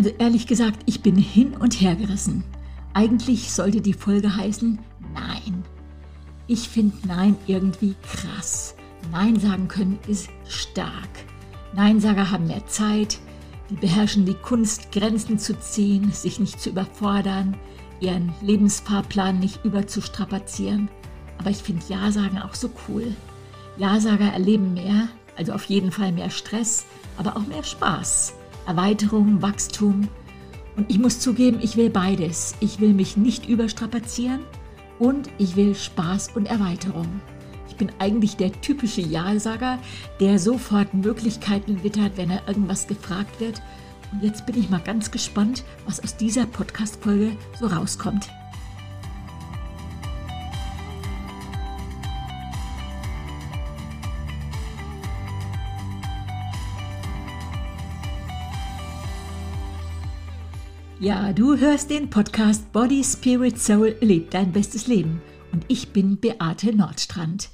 Also ehrlich gesagt, ich bin hin und her gerissen. Eigentlich sollte die Folge heißen Nein. Ich finde Nein irgendwie krass. Nein sagen können ist stark. Neinsager haben mehr Zeit, die beherrschen die Kunst, Grenzen zu ziehen, sich nicht zu überfordern, ihren Lebensfahrplan nicht überzustrapazieren. Aber ich finde Ja-Sagen auch so cool. Ja-Sager erleben mehr, also auf jeden Fall mehr Stress, aber auch mehr Spaß, Erweiterung, Wachstum. Und ich muss zugeben, ich will beides. Ich will mich nicht überstrapazieren und ich will Spaß und Erweiterung. Ich bin eigentlich der typische Ja-Sager, der sofort Möglichkeiten wittert, wenn er irgendwas gefragt wird. Und jetzt bin ich mal ganz gespannt, was aus dieser Podcast-Folge so rauskommt. Ja, du hörst den Podcast Body, Spirit, Soul, lebt dein bestes Leben. Und ich bin Beate Nordstrand.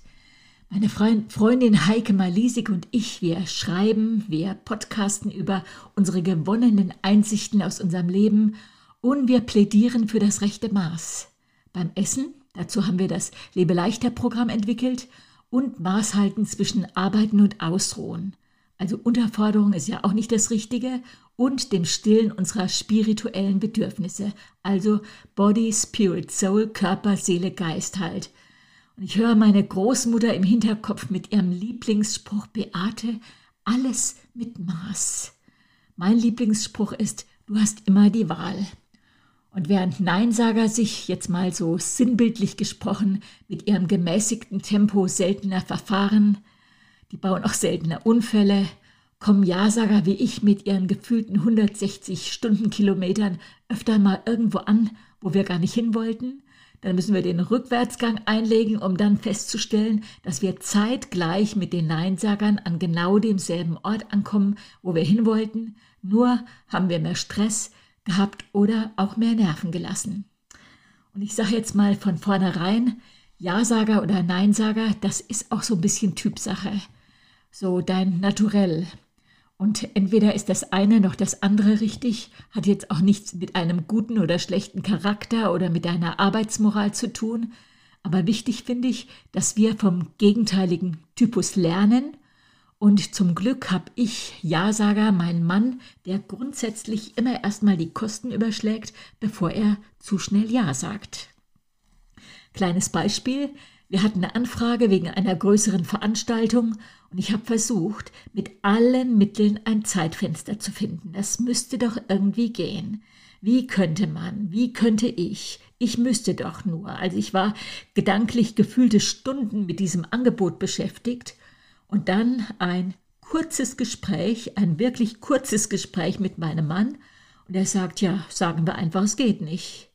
Meine Freundin Heike Malisik und ich, wir schreiben, wir podcasten über unsere gewonnenen Einsichten aus unserem Leben und wir plädieren für das rechte Maß. Beim Essen, dazu haben wir das Lebe leichter Programm entwickelt und Maßhalten zwischen Arbeiten und Ausruhen. Also Unterforderung ist ja auch nicht das Richtige und dem Stillen unserer spirituellen Bedürfnisse, also Body, Spirit, Soul, Körper, Seele, Geist halt. Und ich höre meine Großmutter im Hinterkopf mit ihrem Lieblingsspruch Beate, alles mit Maß. Mein Lieblingsspruch ist, du hast immer die Wahl. Und während Neinsager sich jetzt mal so sinnbildlich gesprochen mit ihrem gemäßigten Tempo seltener verfahren, die bauen auch seltener Unfälle, kommen Ja-Sager wie ich mit ihren gefühlten 160 Stundenkilometern öfter mal irgendwo an, wo wir gar nicht hin wollten. Dann müssen wir den Rückwärtsgang einlegen, um dann festzustellen, dass wir zeitgleich mit den Neinsagern an genau demselben Ort ankommen, wo wir hin wollten. Nur haben wir mehr Stress gehabt oder auch mehr Nerven gelassen. Und ich sage jetzt mal von vornherein, Ja-Sager oder Neinsager, das ist auch so ein bisschen Typsache. So dein Naturell. Und entweder ist das eine noch das andere richtig, hat jetzt auch nichts mit einem guten oder schlechten Charakter oder mit deiner Arbeitsmoral zu tun. Aber wichtig finde ich, dass wir vom gegenteiligen Typus lernen. Und zum Glück habe ich, Ja-Sager, meinen Mann, der grundsätzlich immer erstmal die Kosten überschlägt, bevor er zu schnell Ja sagt. Kleines Beispiel. Wir hatten eine Anfrage wegen einer größeren Veranstaltung ich habe versucht, mit allen Mitteln ein Zeitfenster zu finden. Das müsste doch irgendwie gehen. Wie könnte man? Wie könnte ich? Ich müsste doch nur. Also ich war gedanklich gefühlte Stunden mit diesem Angebot beschäftigt und dann ein kurzes Gespräch, ein wirklich kurzes Gespräch mit meinem Mann und er sagt, ja, sagen wir einfach, es geht nicht.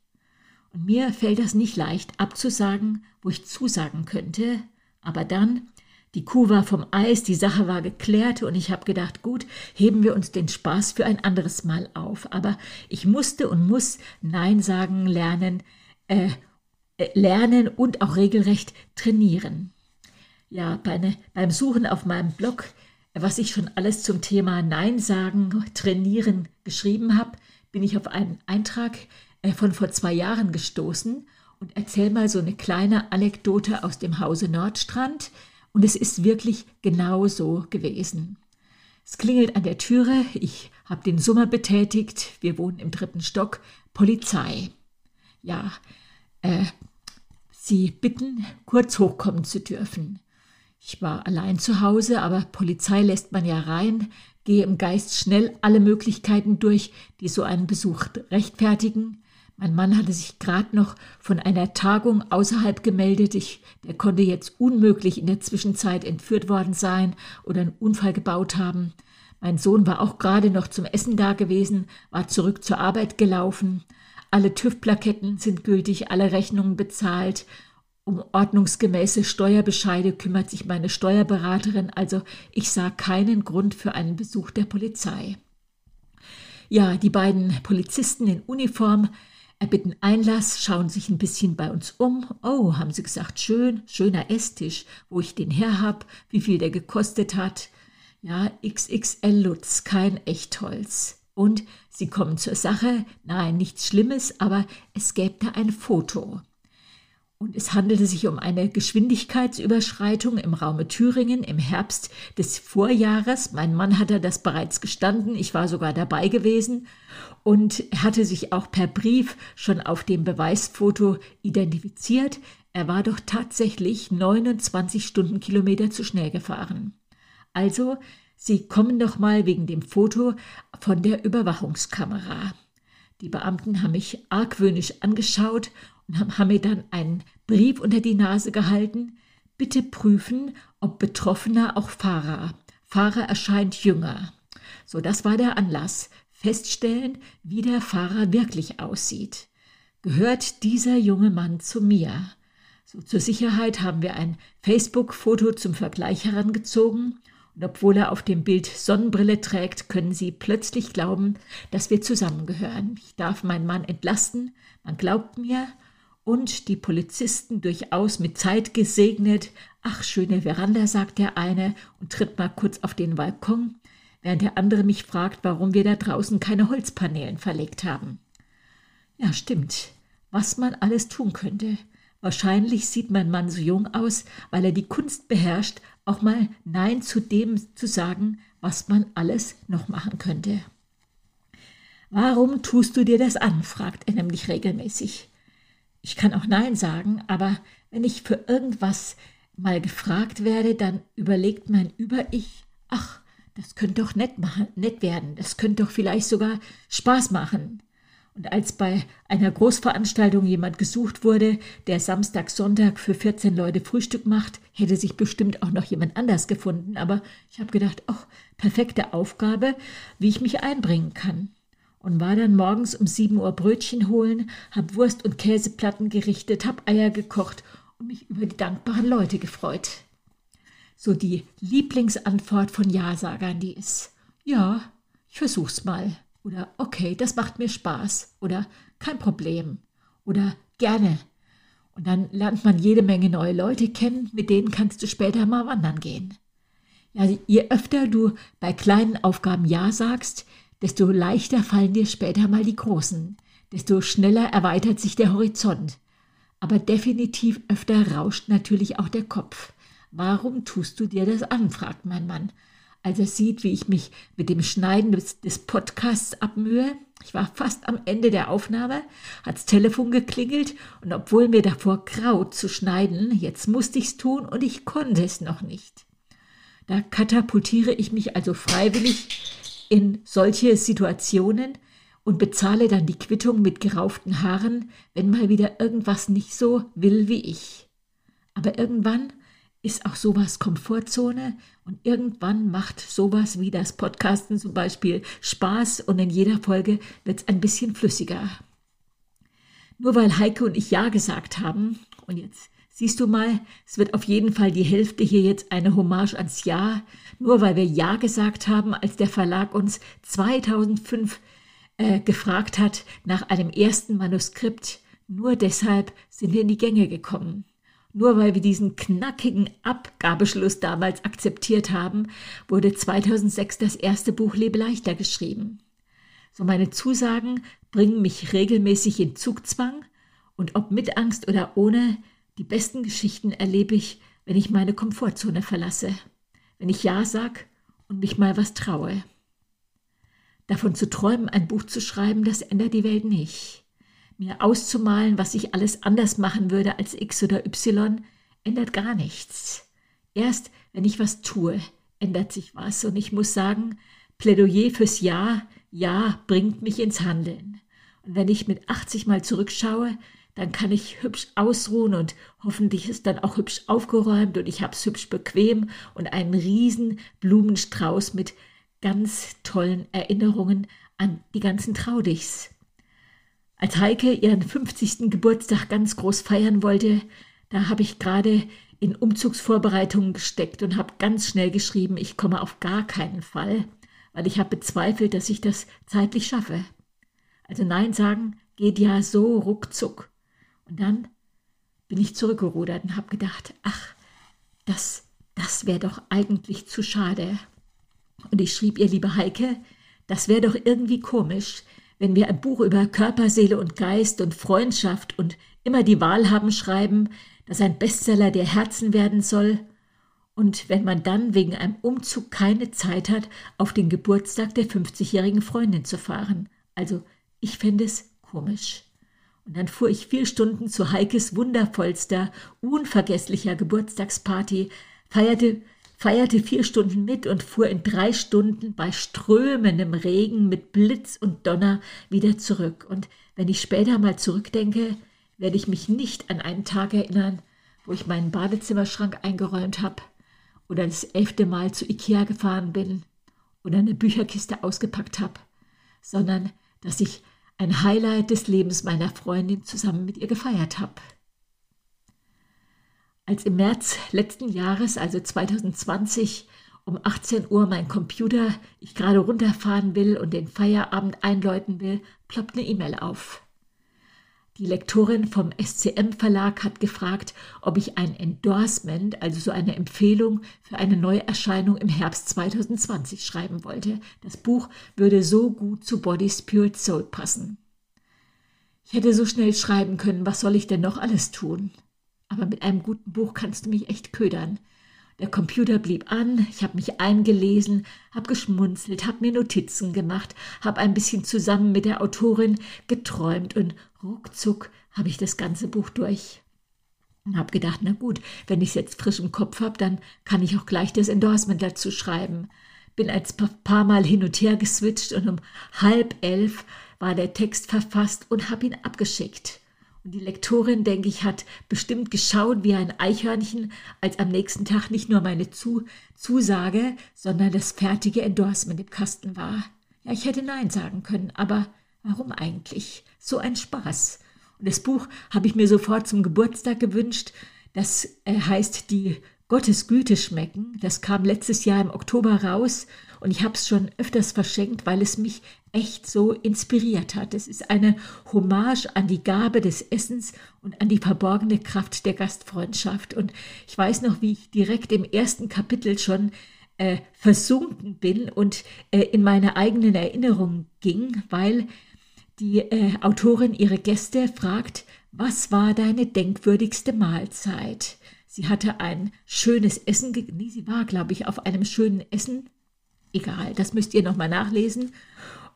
Und mir fällt das nicht leicht abzusagen, wo ich zusagen könnte, aber dann, die Kuh war vom Eis, die Sache war geklärt und ich habe gedacht, gut, heben wir uns den Spaß für ein anderes Mal auf. Aber ich musste und muss Nein sagen lernen, äh, äh lernen und auch regelrecht trainieren. Ja, bei ne, beim Suchen auf meinem Blog, was ich schon alles zum Thema Nein sagen, trainieren geschrieben habe, bin ich auf einen Eintrag äh, von vor zwei Jahren gestoßen und erzähl mal so eine kleine Anekdote aus dem Hause Nordstrand. Und es ist wirklich genau so gewesen. Es klingelt an der Türe, ich habe den Summer betätigt, wir wohnen im dritten Stock, Polizei. Ja, äh, Sie bitten, kurz hochkommen zu dürfen. Ich war allein zu Hause, aber Polizei lässt man ja rein, gehe im Geist schnell alle Möglichkeiten durch, die so einen Besuch rechtfertigen. Mein Mann hatte sich gerade noch von einer Tagung außerhalb gemeldet. Ich, der konnte jetzt unmöglich in der Zwischenzeit entführt worden sein oder einen Unfall gebaut haben. Mein Sohn war auch gerade noch zum Essen da gewesen, war zurück zur Arbeit gelaufen. Alle TÜV-Plaketten sind gültig, alle Rechnungen bezahlt. Um ordnungsgemäße Steuerbescheide kümmert sich meine Steuerberaterin, also ich sah keinen Grund für einen Besuch der Polizei. Ja, die beiden Polizisten in Uniform erbitten Einlass, schauen sich ein bisschen bei uns um. Oh, haben sie gesagt, schön, schöner Esstisch, wo ich den her hab, wie viel der gekostet hat. Ja, XXL Lutz, kein Echtholz. und sie kommen zur Sache. Nein, nichts Schlimmes, aber es gäbe da ein Foto. Und es handelte sich um eine Geschwindigkeitsüberschreitung im Raume Thüringen im Herbst des Vorjahres. Mein Mann hatte das bereits gestanden, ich war sogar dabei gewesen und hatte sich auch per Brief schon auf dem Beweisfoto identifiziert. Er war doch tatsächlich 29 Stundenkilometer zu schnell gefahren. Also, Sie kommen doch mal wegen dem Foto von der Überwachungskamera. Die Beamten haben mich argwöhnisch angeschaut und haben mir dann einen Brief unter die Nase gehalten. Bitte prüfen, ob Betroffener auch Fahrer. Fahrer erscheint jünger. So, das war der Anlass. Feststellen, wie der Fahrer wirklich aussieht. Gehört dieser junge Mann zu mir? So, zur Sicherheit haben wir ein Facebook-Foto zum Vergleich herangezogen und obwohl er auf dem Bild Sonnenbrille trägt, können Sie plötzlich glauben, dass wir zusammengehören. Ich darf meinen Mann entlasten, man glaubt mir, und die Polizisten durchaus mit Zeit gesegnet. Ach, schöne Veranda, sagt der eine und tritt mal kurz auf den Balkon, während der andere mich fragt, warum wir da draußen keine Holzpaneelen verlegt haben. Ja, stimmt, was man alles tun könnte. Wahrscheinlich sieht mein Mann so jung aus, weil er die Kunst beherrscht, auch mal Nein zu dem zu sagen, was man alles noch machen könnte. Warum tust du dir das an? fragt er nämlich regelmäßig. Ich kann auch Nein sagen, aber wenn ich für irgendwas mal gefragt werde, dann überlegt mein Über-Ich, ach, das könnte doch nett, machen, nett werden, das könnte doch vielleicht sogar Spaß machen. Und als bei einer Großveranstaltung jemand gesucht wurde, der Samstag, Sonntag für 14 Leute Frühstück macht, hätte sich bestimmt auch noch jemand anders gefunden. Aber ich habe gedacht, ach, perfekte Aufgabe, wie ich mich einbringen kann und war dann morgens um sieben Uhr Brötchen holen, hab Wurst und Käseplatten gerichtet, hab Eier gekocht und mich über die dankbaren Leute gefreut. So die Lieblingsantwort von Ja-Sagern, die ist, ja, ich versuch's mal. Oder okay, das macht mir Spaß. Oder kein Problem. Oder gerne. Und dann lernt man jede Menge neue Leute kennen, mit denen kannst du später mal wandern gehen. Ja, je öfter du bei kleinen Aufgaben Ja sagst, desto leichter fallen dir später mal die großen, desto schneller erweitert sich der Horizont. Aber definitiv öfter rauscht natürlich auch der Kopf. Warum tust du dir das an? fragt mein Mann, als er sieht, wie ich mich mit dem Schneiden des, des Podcasts abmühe. Ich war fast am Ende der Aufnahme, hat's Telefon geklingelt und obwohl mir davor graut zu schneiden, jetzt musste ich's tun und ich konnte es noch nicht. Da katapultiere ich mich also freiwillig in solche Situationen und bezahle dann die Quittung mit gerauften Haaren, wenn mal wieder irgendwas nicht so will wie ich. Aber irgendwann ist auch sowas Komfortzone und irgendwann macht sowas wie das Podcasten zum Beispiel Spaß und in jeder Folge wird es ein bisschen flüssiger. Nur weil Heike und ich Ja gesagt haben und jetzt Siehst du mal, es wird auf jeden Fall die Hälfte hier jetzt eine Hommage ans Ja, nur weil wir Ja gesagt haben, als der Verlag uns 2005 äh, gefragt hat nach einem ersten Manuskript. Nur deshalb sind wir in die Gänge gekommen. Nur weil wir diesen knackigen Abgabeschluss damals akzeptiert haben, wurde 2006 das erste Buch Lebe leichter geschrieben. So meine Zusagen bringen mich regelmäßig in Zugzwang und ob mit Angst oder ohne, die besten Geschichten erlebe ich, wenn ich meine Komfortzone verlasse, wenn ich Ja sag und mich mal was traue. Davon zu träumen, ein Buch zu schreiben, das ändert die Welt nicht. Mir auszumalen, was ich alles anders machen würde als X oder Y, ändert gar nichts. Erst wenn ich was tue, ändert sich was. Und ich muss sagen, Plädoyer fürs Ja, Ja bringt mich ins Handeln. Und wenn ich mit 80 Mal zurückschaue, dann kann ich hübsch ausruhen und hoffentlich ist dann auch hübsch aufgeräumt und ich habe es hübsch bequem und einen riesen Blumenstrauß mit ganz tollen Erinnerungen an die ganzen Traudichs. Als Heike ihren 50. Geburtstag ganz groß feiern wollte, da habe ich gerade in Umzugsvorbereitungen gesteckt und habe ganz schnell geschrieben, ich komme auf gar keinen Fall, weil ich habe bezweifelt, dass ich das zeitlich schaffe. Also Nein sagen geht ja so ruckzuck. Und dann bin ich zurückgerudert und habe gedacht, ach, das, das wäre doch eigentlich zu schade. Und ich schrieb ihr, liebe Heike, das wäre doch irgendwie komisch, wenn wir ein Buch über Körper, Seele und Geist und Freundschaft und immer die Wahl haben schreiben, das ein Bestseller der Herzen werden soll, und wenn man dann wegen einem Umzug keine Zeit hat, auf den Geburtstag der 50-jährigen Freundin zu fahren. Also ich fände es komisch. Und dann fuhr ich vier Stunden zu Heikes wundervollster, unvergesslicher Geburtstagsparty, feierte, feierte vier Stunden mit und fuhr in drei Stunden bei strömendem Regen mit Blitz und Donner wieder zurück. Und wenn ich später mal zurückdenke, werde ich mich nicht an einen Tag erinnern, wo ich meinen Badezimmerschrank eingeräumt habe oder das elfte Mal zu Ikea gefahren bin oder eine Bücherkiste ausgepackt habe, sondern dass ich ein Highlight des Lebens meiner Freundin zusammen mit ihr gefeiert habe. Als im März letzten Jahres, also 2020, um 18 Uhr mein Computer ich gerade runterfahren will und den Feierabend einläuten will, ploppt eine E-Mail auf. Die Lektorin vom SCM Verlag hat gefragt, ob ich ein Endorsement, also so eine Empfehlung für eine Neuerscheinung im Herbst 2020 schreiben wollte. Das Buch würde so gut zu Body, Spirit, Soul passen. Ich hätte so schnell schreiben können, was soll ich denn noch alles tun? Aber mit einem guten Buch kannst du mich echt ködern. Der Computer blieb an, ich habe mich eingelesen, habe geschmunzelt, habe mir Notizen gemacht, habe ein bisschen zusammen mit der Autorin geträumt und ruckzuck habe ich das ganze Buch durch. Und habe gedacht, na gut, wenn ich es jetzt frisch im Kopf habe, dann kann ich auch gleich das Endorsement dazu schreiben. Bin ein paar Mal hin und her geswitcht und um halb elf war der Text verfasst und habe ihn abgeschickt. Und die Lektorin, denke ich, hat bestimmt geschaut wie ein Eichhörnchen, als am nächsten Tag nicht nur meine Zu Zusage, sondern das fertige Endorsement im Kasten war. Ja, ich hätte Nein sagen können, aber warum eigentlich? So ein Spaß. Und das Buch habe ich mir sofort zum Geburtstag gewünscht. Das äh, heißt Die Gottes Güte schmecken. Das kam letztes Jahr im Oktober raus und ich habe es schon öfters verschenkt, weil es mich echt so inspiriert hat. Es ist eine Hommage an die Gabe des Essens und an die verborgene Kraft der Gastfreundschaft. Und ich weiß noch, wie ich direkt im ersten Kapitel schon äh, versunken bin und äh, in meine eigenen Erinnerungen ging, weil die äh, Autorin ihre Gäste fragt, was war deine denkwürdigste Mahlzeit? Sie hatte ein schönes Essen, nee, sie war, glaube ich, auf einem schönen Essen egal, das müsst ihr nochmal nachlesen,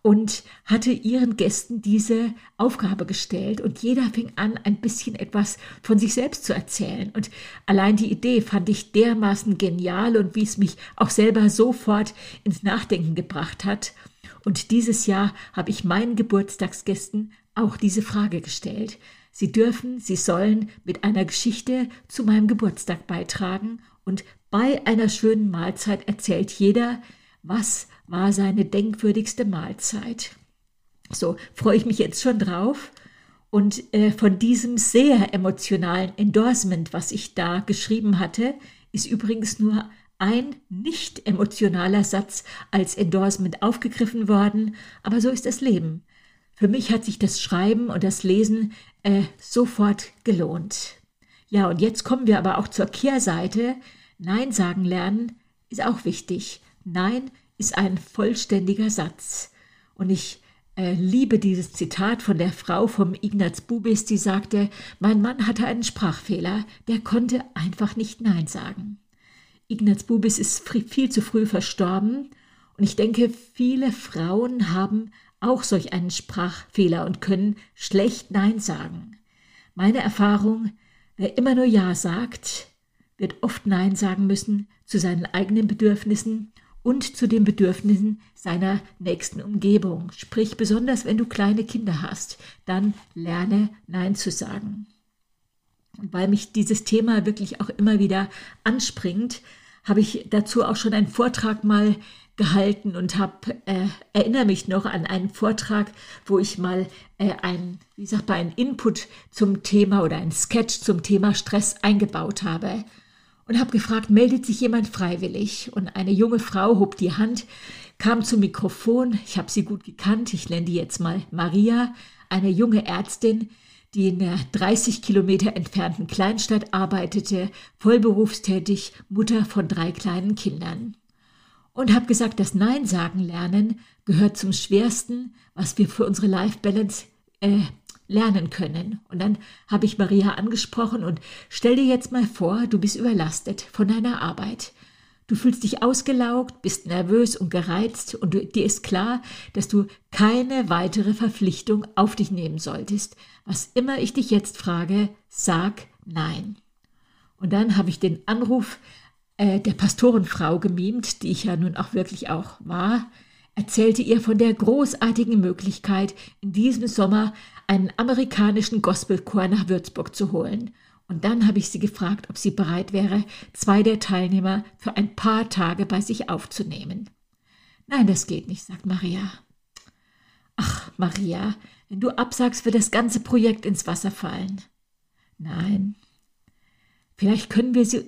und hatte ihren Gästen diese Aufgabe gestellt und jeder fing an, ein bisschen etwas von sich selbst zu erzählen. Und allein die Idee fand ich dermaßen genial und wie es mich auch selber sofort ins Nachdenken gebracht hat. Und dieses Jahr habe ich meinen Geburtstagsgästen auch diese Frage gestellt. Sie dürfen, sie sollen mit einer Geschichte zu meinem Geburtstag beitragen und bei einer schönen Mahlzeit erzählt jeder, was war seine denkwürdigste Mahlzeit? So freue ich mich jetzt schon drauf. Und äh, von diesem sehr emotionalen Endorsement, was ich da geschrieben hatte, ist übrigens nur ein nicht emotionaler Satz als Endorsement aufgegriffen worden, aber so ist das Leben. Für mich hat sich das Schreiben und das Lesen äh, sofort gelohnt. Ja, und jetzt kommen wir aber auch zur Kehrseite. Nein sagen lernen ist auch wichtig. Nein ist ein vollständiger Satz. Und ich äh, liebe dieses Zitat von der Frau vom Ignaz Bubis, die sagte, mein Mann hatte einen Sprachfehler, der konnte einfach nicht Nein sagen. Ignaz Bubis ist viel zu früh verstorben und ich denke, viele Frauen haben auch solch einen Sprachfehler und können schlecht Nein sagen. Meine Erfahrung, wer immer nur Ja sagt, wird oft Nein sagen müssen zu seinen eigenen Bedürfnissen und zu den Bedürfnissen seiner nächsten Umgebung. Sprich, besonders wenn du kleine Kinder hast, dann lerne Nein zu sagen. Und weil mich dieses Thema wirklich auch immer wieder anspringt, habe ich dazu auch schon einen Vortrag mal gehalten und habe äh, erinnere mich noch an einen Vortrag, wo ich mal äh, ein wie sagt man ein Input zum Thema oder ein Sketch zum Thema Stress eingebaut habe und habe gefragt, meldet sich jemand freiwillig? Und eine junge Frau hob die Hand, kam zum Mikrofon. Ich habe sie gut gekannt. Ich nenne die jetzt mal Maria, eine junge Ärztin, die in der 30 Kilometer entfernten Kleinstadt arbeitete, vollberufstätig, Mutter von drei kleinen Kindern. Und habe gesagt, das Nein sagen lernen gehört zum schwersten, was wir für unsere Life Balance äh, lernen können. Und dann habe ich Maria angesprochen und stell dir jetzt mal vor, du bist überlastet von deiner Arbeit. Du fühlst dich ausgelaugt, bist nervös und gereizt und du, dir ist klar, dass du keine weitere Verpflichtung auf dich nehmen solltest. Was immer ich dich jetzt frage, sag nein. Und dann habe ich den Anruf äh, der Pastorenfrau gemimt, die ich ja nun auch wirklich auch war, erzählte ihr von der großartigen Möglichkeit, in diesem Sommer einen amerikanischen Gospelchor nach Würzburg zu holen. Und dann habe ich sie gefragt, ob sie bereit wäre, zwei der Teilnehmer für ein paar Tage bei sich aufzunehmen. Nein, das geht nicht, sagt Maria. Ach, Maria, wenn du absagst, wird das ganze Projekt ins Wasser fallen. Nein. Vielleicht können wir sie,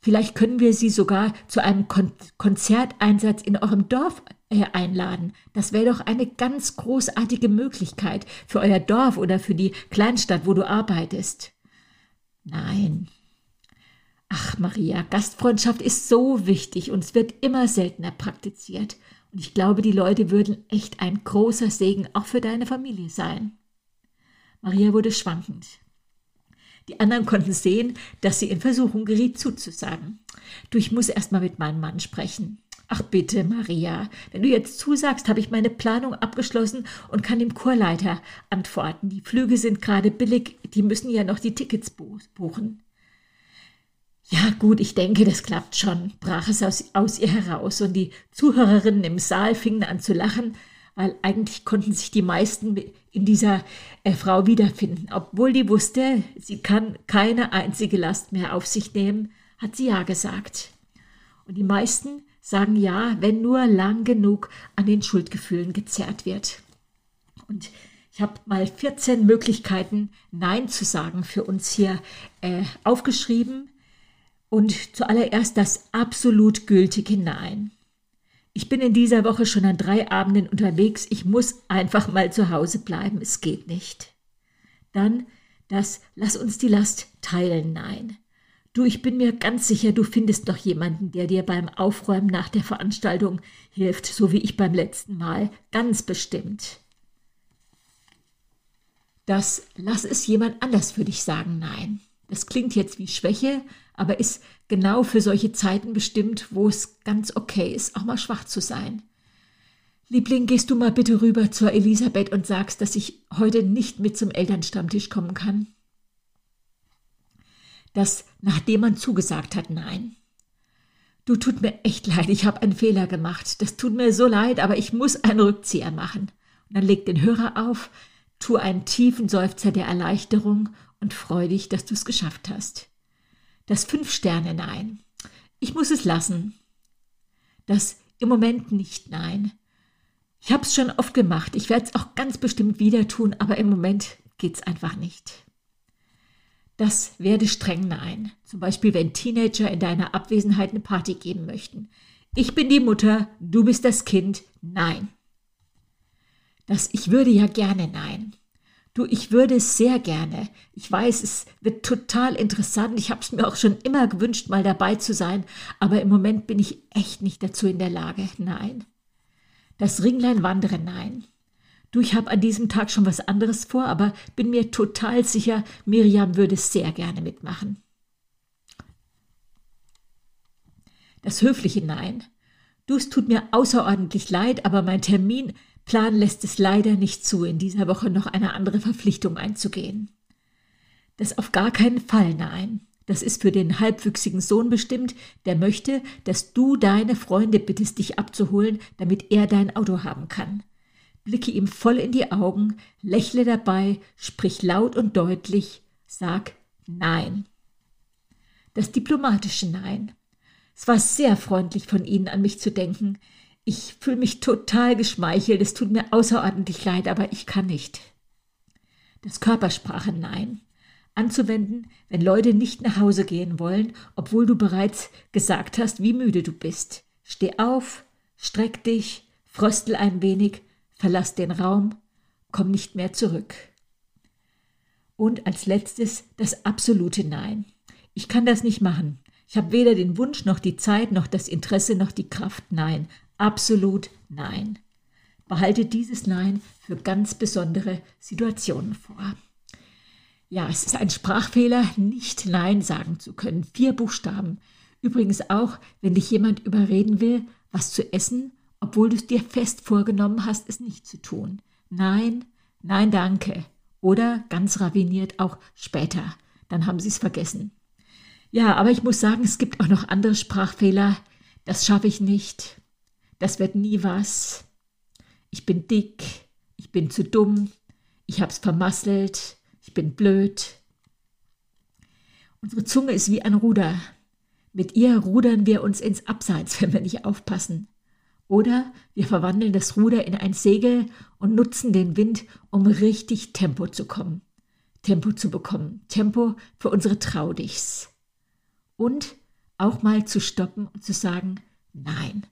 vielleicht können wir sie sogar zu einem Kon Konzerteinsatz in eurem Dorf äh, einladen. Das wäre doch eine ganz großartige Möglichkeit für euer Dorf oder für die Kleinstadt, wo du arbeitest. Nein. Ach, Maria, Gastfreundschaft ist so wichtig und es wird immer seltener praktiziert. Und ich glaube, die Leute würden echt ein großer Segen auch für deine Familie sein. Maria wurde schwankend. Die anderen konnten sehen, dass sie in Versuchung geriet zuzusagen. Du, ich muss erst mal mit meinem Mann sprechen. Ach bitte, Maria, wenn du jetzt zusagst, habe ich meine Planung abgeschlossen und kann dem Chorleiter antworten. Die Flüge sind gerade billig, die müssen ja noch die Tickets buchen. Ja, gut, ich denke, das klappt schon, brach es aus, aus ihr heraus, und die Zuhörerinnen im Saal fingen an zu lachen, weil eigentlich konnten sich die meisten in dieser äh, Frau wiederfinden. Obwohl die wusste, sie kann keine einzige Last mehr auf sich nehmen, hat sie ja gesagt. Und die meisten sagen ja, wenn nur lang genug an den Schuldgefühlen gezerrt wird. Und ich habe mal 14 Möglichkeiten, Nein zu sagen für uns hier äh, aufgeschrieben. Und zuallererst das absolut gültige Nein. Ich bin in dieser Woche schon an drei Abenden unterwegs. Ich muss einfach mal zu Hause bleiben. Es geht nicht. Dann das Lass uns die Last teilen. Nein. Du, ich bin mir ganz sicher, du findest doch jemanden, der dir beim Aufräumen nach der Veranstaltung hilft, so wie ich beim letzten Mal. Ganz bestimmt. Das lass es jemand anders für dich sagen, nein. Das klingt jetzt wie Schwäche, aber ist genau für solche Zeiten bestimmt, wo es ganz okay ist, auch mal schwach zu sein. Liebling, gehst du mal bitte rüber zur Elisabeth und sagst, dass ich heute nicht mit zum Elternstammtisch kommen kann? das, nachdem man zugesagt hat, nein. Du tut mir echt leid, ich habe einen Fehler gemacht. Das tut mir so leid, aber ich muss einen Rückzieher machen. Und dann leg den Hörer auf, tu einen tiefen Seufzer der Erleichterung und freu dich, dass du es geschafft hast. Das Fünf-Sterne-Nein. Ich muss es lassen. Das im Moment nicht Nein. Ich habe es schon oft gemacht. Ich werde es auch ganz bestimmt wieder tun, aber im Moment geht's einfach nicht. Das werde streng nein. Zum Beispiel, wenn Teenager in deiner Abwesenheit eine Party geben möchten. Ich bin die Mutter, du bist das Kind. Nein. Das Ich würde ja gerne nein. Du, ich würde es sehr gerne. Ich weiß, es wird total interessant. Ich habe es mir auch schon immer gewünscht, mal dabei zu sein. Aber im Moment bin ich echt nicht dazu in der Lage. Nein. Das Ringlein wandere, nein. Du, ich habe an diesem Tag schon was anderes vor, aber bin mir total sicher, Miriam würde sehr gerne mitmachen. Das höfliche Nein. Du, es tut mir außerordentlich leid, aber mein Terminplan lässt es leider nicht zu, in dieser Woche noch eine andere Verpflichtung einzugehen. Das auf gar keinen Fall Nein. Das ist für den halbwüchsigen Sohn bestimmt, der möchte, dass du deine Freunde bittest, dich abzuholen, damit er dein Auto haben kann blicke ihm voll in die Augen, lächle dabei, sprich laut und deutlich, sag Nein. Das diplomatische Nein. Es war sehr freundlich von Ihnen an mich zu denken. Ich fühle mich total geschmeichelt, es tut mir außerordentlich leid, aber ich kann nicht. Das Körpersprache Nein. Anzuwenden, wenn Leute nicht nach Hause gehen wollen, obwohl du bereits gesagt hast, wie müde du bist. Steh auf, streck dich, fröstel ein wenig, verlass den Raum, komm nicht mehr zurück. Und als letztes das absolute Nein. Ich kann das nicht machen. Ich habe weder den Wunsch noch die Zeit noch das Interesse noch die Kraft. Nein, absolut nein. Behalte dieses Nein für ganz besondere Situationen vor. Ja, es ist ein Sprachfehler, nicht Nein sagen zu können. Vier Buchstaben. Übrigens auch, wenn dich jemand überreden will, was zu essen, obwohl du es dir fest vorgenommen hast, es nicht zu tun. Nein, nein, danke. Oder ganz raviniert auch später. Dann haben sie es vergessen. Ja, aber ich muss sagen, es gibt auch noch andere Sprachfehler. Das schaffe ich nicht. Das wird nie was ich bin dick, ich bin zu dumm, ich hab's vermasselt, ich bin blöd. Unsere Zunge ist wie ein Ruder. Mit ihr rudern wir uns ins Abseits, wenn wir nicht aufpassen. Oder wir verwandeln das Ruder in ein Segel und nutzen den Wind, um richtig Tempo zu kommen. Tempo zu bekommen. Tempo für unsere Traudichs. Und auch mal zu stoppen und zu sagen, nein,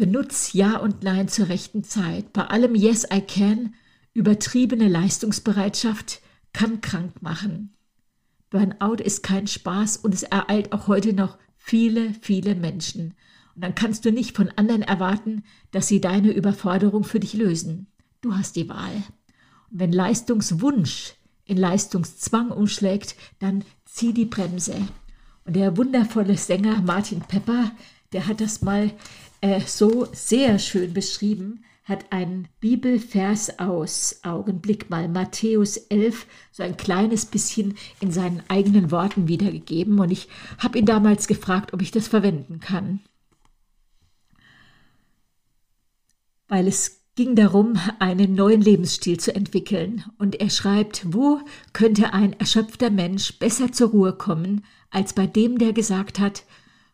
Benutz Ja und Nein zur rechten Zeit. Bei allem Yes, I can, übertriebene Leistungsbereitschaft kann krank machen. Burnout ist kein Spaß und es ereilt auch heute noch viele, viele Menschen. Und dann kannst du nicht von anderen erwarten, dass sie deine Überforderung für dich lösen. Du hast die Wahl. Und wenn Leistungswunsch in Leistungszwang umschlägt, dann zieh die Bremse. Und der wundervolle Sänger Martin Pepper, der hat das mal äh, so sehr schön beschrieben, hat einen Bibelvers aus, Augenblick mal, Matthäus 11, so ein kleines bisschen in seinen eigenen Worten wiedergegeben. Und ich habe ihn damals gefragt, ob ich das verwenden kann. Weil es ging darum, einen neuen Lebensstil zu entwickeln. Und er schreibt, wo könnte ein erschöpfter Mensch besser zur Ruhe kommen, als bei dem, der gesagt hat,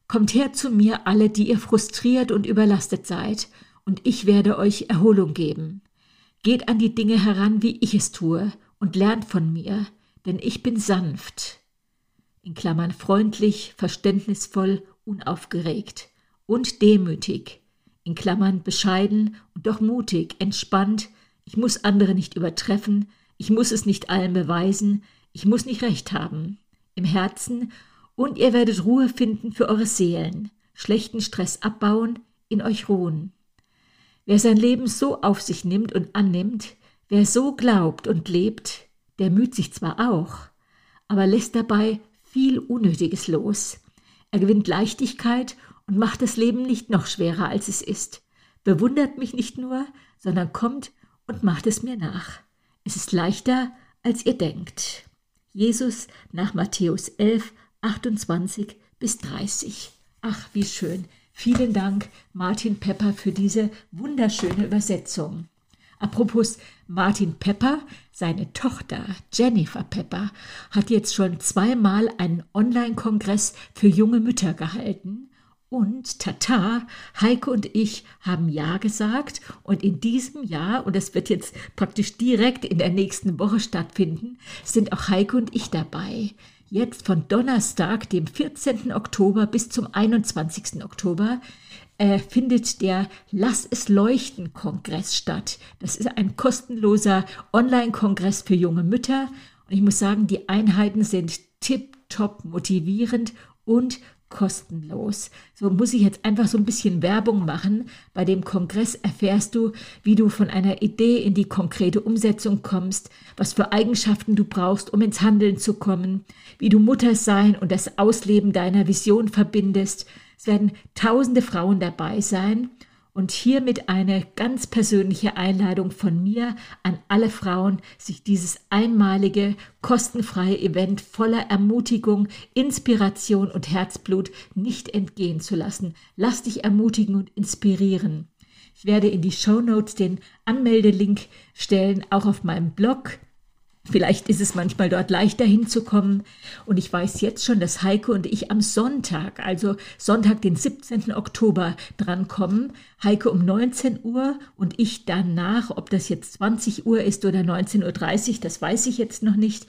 Kommt her zu mir alle, die ihr frustriert und überlastet seid, und ich werde euch Erholung geben. Geht an die Dinge heran, wie ich es tue, und lernt von mir, denn ich bin sanft. In Klammern freundlich, verständnisvoll, unaufgeregt und demütig. In Klammern bescheiden und doch mutig, entspannt. Ich muss andere nicht übertreffen, ich muss es nicht allen beweisen, ich muss nicht recht haben. Im Herzen und ihr werdet Ruhe finden für eure Seelen, schlechten Stress abbauen, in euch ruhen. Wer sein Leben so auf sich nimmt und annimmt, wer so glaubt und lebt, der müht sich zwar auch, aber lässt dabei viel Unnötiges los. Er gewinnt Leichtigkeit und macht das Leben nicht noch schwerer, als es ist. Bewundert mich nicht nur, sondern kommt und macht es mir nach. Es ist leichter, als ihr denkt. Jesus nach Matthäus 11, 28 bis 30. Ach, wie schön. Vielen Dank, Martin Pepper, für diese wunderschöne Übersetzung. Apropos Martin Pepper, seine Tochter Jennifer Pepper hat jetzt schon zweimal einen Online-Kongress für junge Mütter gehalten. Und Tata, Heike und ich haben Ja gesagt. Und in diesem Jahr, und das wird jetzt praktisch direkt in der nächsten Woche stattfinden, sind auch Heike und ich dabei jetzt von Donnerstag, dem 14. Oktober bis zum 21. Oktober äh, findet der Lass es leuchten Kongress statt. Das ist ein kostenloser Online-Kongress für junge Mütter. Und ich muss sagen, die Einheiten sind tipptopp motivierend und kostenlos. So muss ich jetzt einfach so ein bisschen Werbung machen. Bei dem Kongress erfährst du, wie du von einer Idee in die konkrete Umsetzung kommst, was für Eigenschaften du brauchst, um ins Handeln zu kommen, wie du Mutter sein und das Ausleben deiner Vision verbindest. Es werden tausende Frauen dabei sein und hiermit eine ganz persönliche Einladung von mir an alle Frauen, sich dieses einmalige, kostenfreie Event voller Ermutigung, Inspiration und Herzblut nicht entgehen zu lassen. Lass dich ermutigen und inspirieren. Ich werde in die Show Notes den Anmeldelink stellen, auch auf meinem Blog Vielleicht ist es manchmal dort leichter hinzukommen. Und ich weiß jetzt schon, dass Heike und ich am Sonntag, also Sonntag, den 17. Oktober, drankommen. Heike um 19 Uhr und ich danach, ob das jetzt 20 Uhr ist oder 19.30 Uhr, das weiß ich jetzt noch nicht.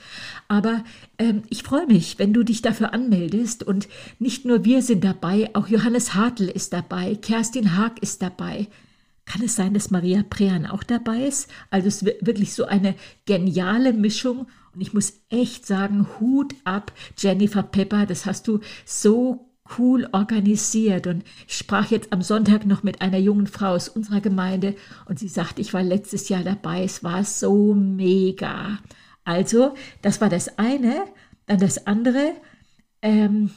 Aber ähm, ich freue mich, wenn du dich dafür anmeldest. Und nicht nur wir sind dabei, auch Johannes Hartl ist dabei, Kerstin Haag ist dabei. Kann es sein, dass Maria Prean auch dabei ist? Also es ist wirklich so eine geniale Mischung. Und ich muss echt sagen, Hut ab, Jennifer Pepper, das hast du so cool organisiert. Und ich sprach jetzt am Sonntag noch mit einer jungen Frau aus unserer Gemeinde und sie sagte, ich war letztes Jahr dabei, es war so mega. Also, das war das eine. Dann das andere, ähm,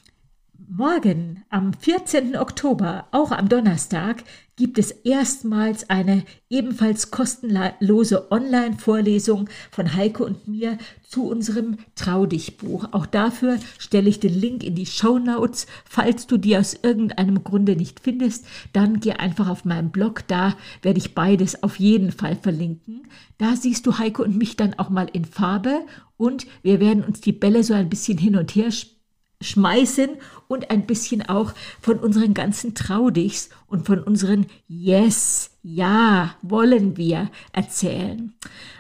Morgen, am 14. Oktober, auch am Donnerstag, gibt es erstmals eine ebenfalls kostenlose Online-Vorlesung von Heike und mir zu unserem Trau dich Buch. Auch dafür stelle ich den Link in die Show Notes. Falls du die aus irgendeinem Grunde nicht findest, dann geh einfach auf meinen Blog. Da werde ich beides auf jeden Fall verlinken. Da siehst du Heike und mich dann auch mal in Farbe und wir werden uns die Bälle so ein bisschen hin und her spielen schmeißen und ein bisschen auch von unseren ganzen Traudichs und von unseren Yes, ja, wollen wir erzählen.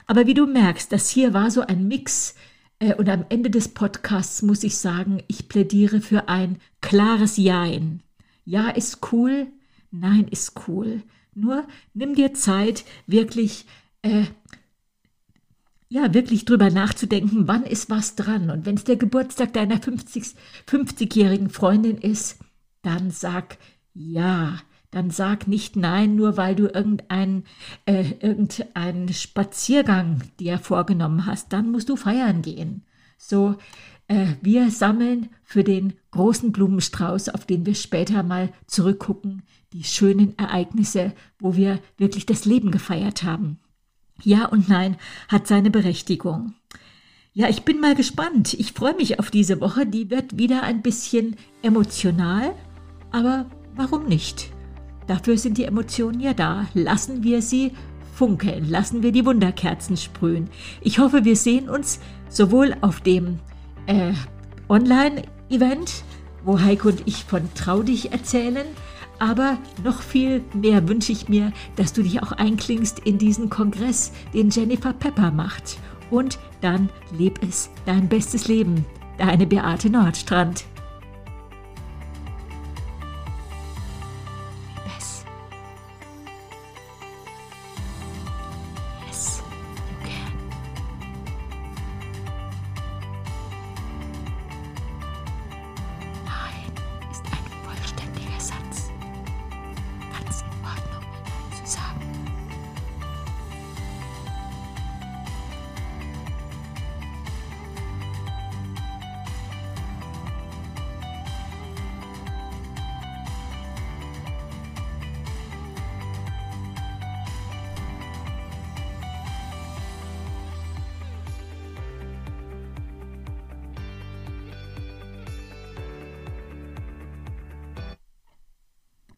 Aber wie du merkst, das hier war so ein Mix äh, und am Ende des Podcasts muss ich sagen, ich plädiere für ein klares Jein. Ja ist cool, nein ist cool. Nur nimm dir Zeit, wirklich äh, ja, wirklich drüber nachzudenken, wann ist was dran. Und wenn es der Geburtstag deiner 50, 50-jährigen Freundin ist, dann sag ja. Dann sag nicht nein, nur weil du irgendeinen äh, irgendeinen Spaziergang dir vorgenommen hast. Dann musst du feiern gehen. So, äh, wir sammeln für den großen Blumenstrauß, auf den wir später mal zurückgucken, die schönen Ereignisse, wo wir wirklich das Leben gefeiert haben. Ja und Nein hat seine Berechtigung. Ja, ich bin mal gespannt. Ich freue mich auf diese Woche. Die wird wieder ein bisschen emotional, aber warum nicht? Dafür sind die Emotionen ja da. Lassen wir sie funkeln, lassen wir die Wunderkerzen sprühen. Ich hoffe, wir sehen uns sowohl auf dem äh, Online-Event, wo Heiko und ich von Trau dich erzählen, aber noch viel mehr wünsche ich mir, dass du dich auch einklingst in diesen Kongress, den Jennifer Pepper macht. Und dann leb es, dein bestes Leben. Deine Beate Nordstrand.